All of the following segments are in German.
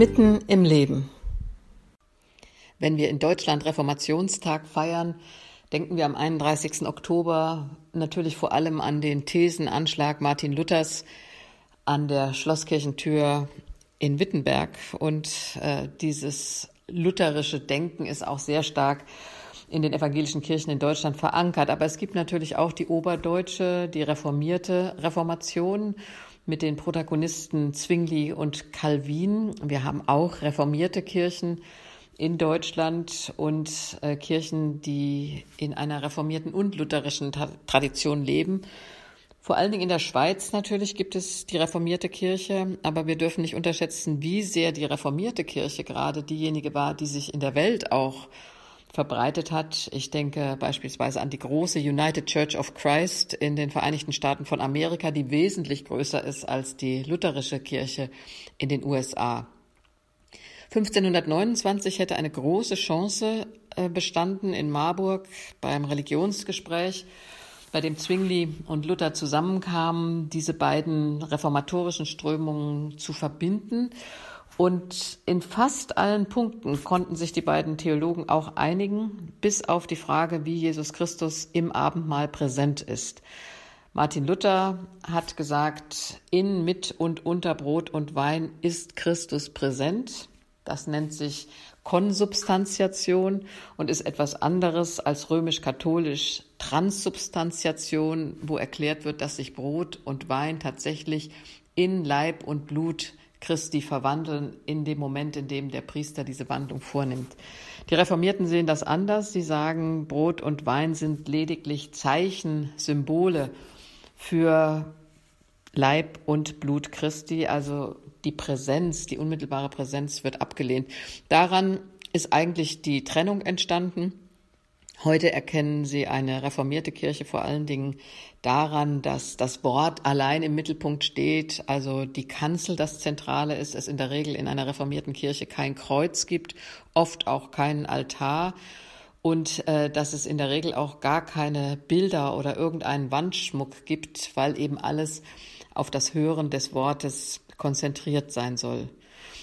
Mitten im Leben. Wenn wir in Deutschland Reformationstag feiern, denken wir am 31. Oktober natürlich vor allem an den Thesenanschlag Martin Luthers an der Schlosskirchentür in Wittenberg. Und äh, dieses lutherische Denken ist auch sehr stark in den evangelischen Kirchen in Deutschland verankert. Aber es gibt natürlich auch die oberdeutsche, die reformierte Reformation mit den Protagonisten Zwingli und Calvin. Wir haben auch reformierte Kirchen in Deutschland und äh, Kirchen, die in einer reformierten und lutherischen Ta Tradition leben. Vor allen Dingen in der Schweiz natürlich gibt es die reformierte Kirche, aber wir dürfen nicht unterschätzen, wie sehr die reformierte Kirche gerade diejenige war, die sich in der Welt auch verbreitet hat. Ich denke beispielsweise an die große United Church of Christ in den Vereinigten Staaten von Amerika, die wesentlich größer ist als die lutherische Kirche in den USA. 1529 hätte eine große Chance äh, bestanden in Marburg beim Religionsgespräch, bei dem Zwingli und Luther zusammenkamen, diese beiden reformatorischen Strömungen zu verbinden und in fast allen Punkten konnten sich die beiden Theologen auch einigen, bis auf die Frage, wie Jesus Christus im Abendmahl präsent ist. Martin Luther hat gesagt, in, mit und unter Brot und Wein ist Christus präsent. Das nennt sich Konsubstantiation und ist etwas anderes als römisch-katholisch Transsubstantiation, wo erklärt wird, dass sich Brot und Wein tatsächlich in Leib und Blut Christi verwandeln in dem Moment, in dem der Priester diese Wandlung vornimmt. Die Reformierten sehen das anders. Sie sagen, Brot und Wein sind lediglich Zeichen, Symbole für Leib und Blut Christi, also die Präsenz, die unmittelbare Präsenz wird abgelehnt. Daran ist eigentlich die Trennung entstanden. Heute erkennen sie eine reformierte Kirche vor allen Dingen daran, dass das Wort allein im Mittelpunkt steht, also die Kanzel das Zentrale ist, es in der Regel in einer reformierten Kirche kein Kreuz gibt, oft auch keinen Altar und äh, dass es in der Regel auch gar keine Bilder oder irgendeinen Wandschmuck gibt, weil eben alles auf das Hören des Wortes konzentriert sein soll.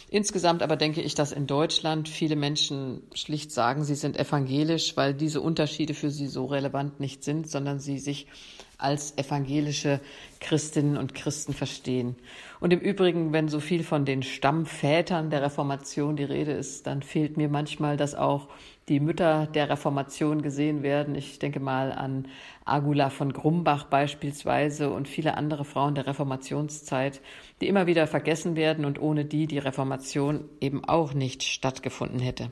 Insgesamt aber denke ich, dass in Deutschland viele Menschen schlicht sagen, sie sind evangelisch, weil diese Unterschiede für sie so relevant nicht sind, sondern sie sich als evangelische Christinnen und Christen verstehen. Und im Übrigen, wenn so viel von den Stammvätern der Reformation die Rede ist, dann fehlt mir manchmal, dass auch die Mütter der Reformation gesehen werden. Ich denke mal an Agula von Grumbach beispielsweise und viele andere Frauen der Reformationszeit, die immer wieder vergessen werden und ohne die die Reformation eben auch nicht stattgefunden hätte.